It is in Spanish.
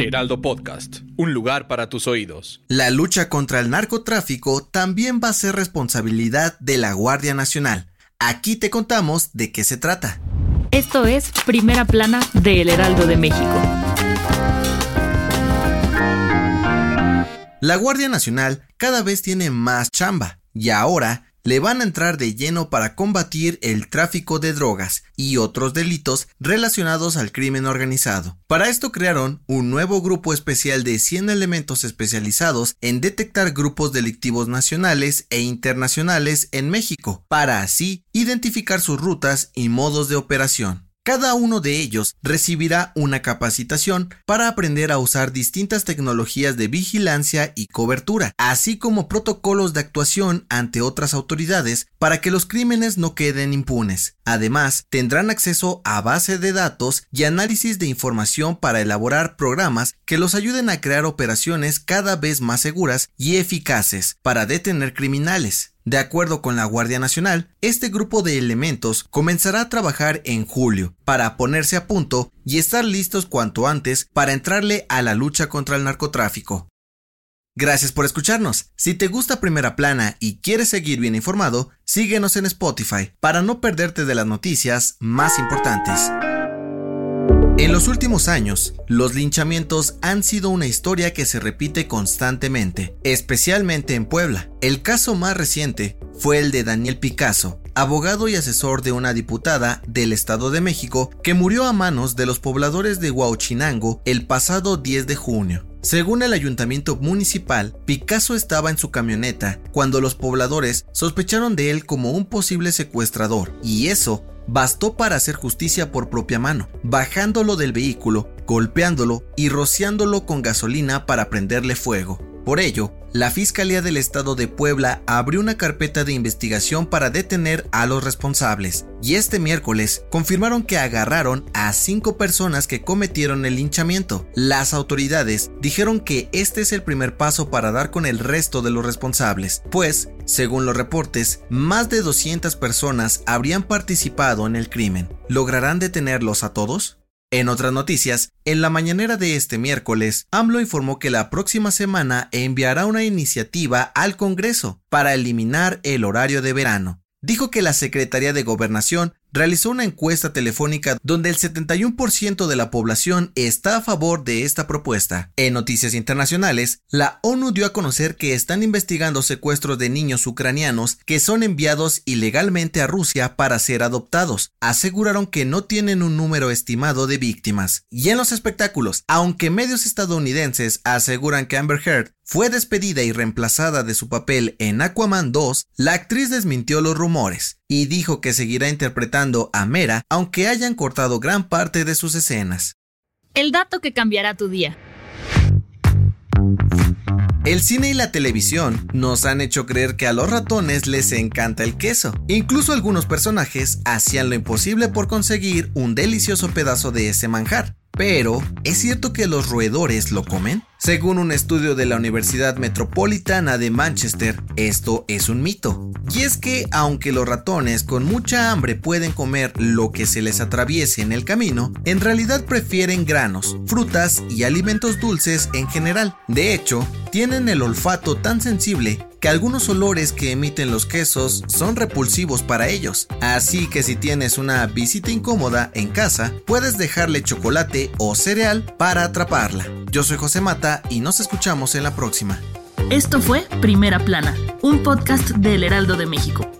Heraldo Podcast, un lugar para tus oídos. La lucha contra el narcotráfico también va a ser responsabilidad de la Guardia Nacional. Aquí te contamos de qué se trata. Esto es Primera Plana de El Heraldo de México. La Guardia Nacional cada vez tiene más chamba y ahora le van a entrar de lleno para combatir el tráfico de drogas y otros delitos relacionados al crimen organizado. Para esto crearon un nuevo grupo especial de 100 elementos especializados en detectar grupos delictivos nacionales e internacionales en México, para así identificar sus rutas y modos de operación. Cada uno de ellos recibirá una capacitación para aprender a usar distintas tecnologías de vigilancia y cobertura, así como protocolos de actuación ante otras autoridades para que los crímenes no queden impunes. Además, tendrán acceso a base de datos y análisis de información para elaborar programas que los ayuden a crear operaciones cada vez más seguras y eficaces para detener criminales. De acuerdo con la Guardia Nacional, este grupo de elementos comenzará a trabajar en julio para ponerse a punto y estar listos cuanto antes para entrarle a la lucha contra el narcotráfico. Gracias por escucharnos. Si te gusta Primera Plana y quieres seguir bien informado, síguenos en Spotify para no perderte de las noticias más importantes. En los últimos años, los linchamientos han sido una historia que se repite constantemente, especialmente en Puebla. El caso más reciente fue el de Daniel Picasso, abogado y asesor de una diputada del Estado de México que murió a manos de los pobladores de Huauchinango el pasado 10 de junio. Según el ayuntamiento municipal, Picasso estaba en su camioneta cuando los pobladores sospecharon de él como un posible secuestrador, y eso bastó para hacer justicia por propia mano, bajándolo del vehículo, golpeándolo y rociándolo con gasolina para prenderle fuego. Por ello, la Fiscalía del Estado de Puebla abrió una carpeta de investigación para detener a los responsables y este miércoles confirmaron que agarraron a cinco personas que cometieron el linchamiento. Las autoridades dijeron que este es el primer paso para dar con el resto de los responsables, pues, según los reportes, más de 200 personas habrían participado en el crimen. ¿Lograrán detenerlos a todos? En otras noticias, en la mañanera de este miércoles, AMLO informó que la próxima semana enviará una iniciativa al Congreso para eliminar el horario de verano. Dijo que la Secretaría de Gobernación realizó una encuesta telefónica donde el 71% de la población está a favor de esta propuesta. En noticias internacionales, la ONU dio a conocer que están investigando secuestros de niños ucranianos que son enviados ilegalmente a Rusia para ser adoptados. Aseguraron que no tienen un número estimado de víctimas. Y en los espectáculos, aunque medios estadounidenses aseguran que Amber Heard fue despedida y reemplazada de su papel en Aquaman 2, la actriz desmintió los rumores y dijo que seguirá interpretando a Mera aunque hayan cortado gran parte de sus escenas. El dato que cambiará tu día. El cine y la televisión nos han hecho creer que a los ratones les encanta el queso. Incluso algunos personajes hacían lo imposible por conseguir un delicioso pedazo de ese manjar. Pero, ¿es cierto que los roedores lo comen? Según un estudio de la Universidad Metropolitana de Manchester, esto es un mito. Y es que, aunque los ratones con mucha hambre pueden comer lo que se les atraviese en el camino, en realidad prefieren granos, frutas y alimentos dulces en general. De hecho, tienen el olfato tan sensible que algunos olores que emiten los quesos son repulsivos para ellos. Así que si tienes una visita incómoda en casa, puedes dejarle chocolate o cereal para atraparla. Yo soy José Mata y nos escuchamos en la próxima. Esto fue Primera Plana, un podcast del Heraldo de México.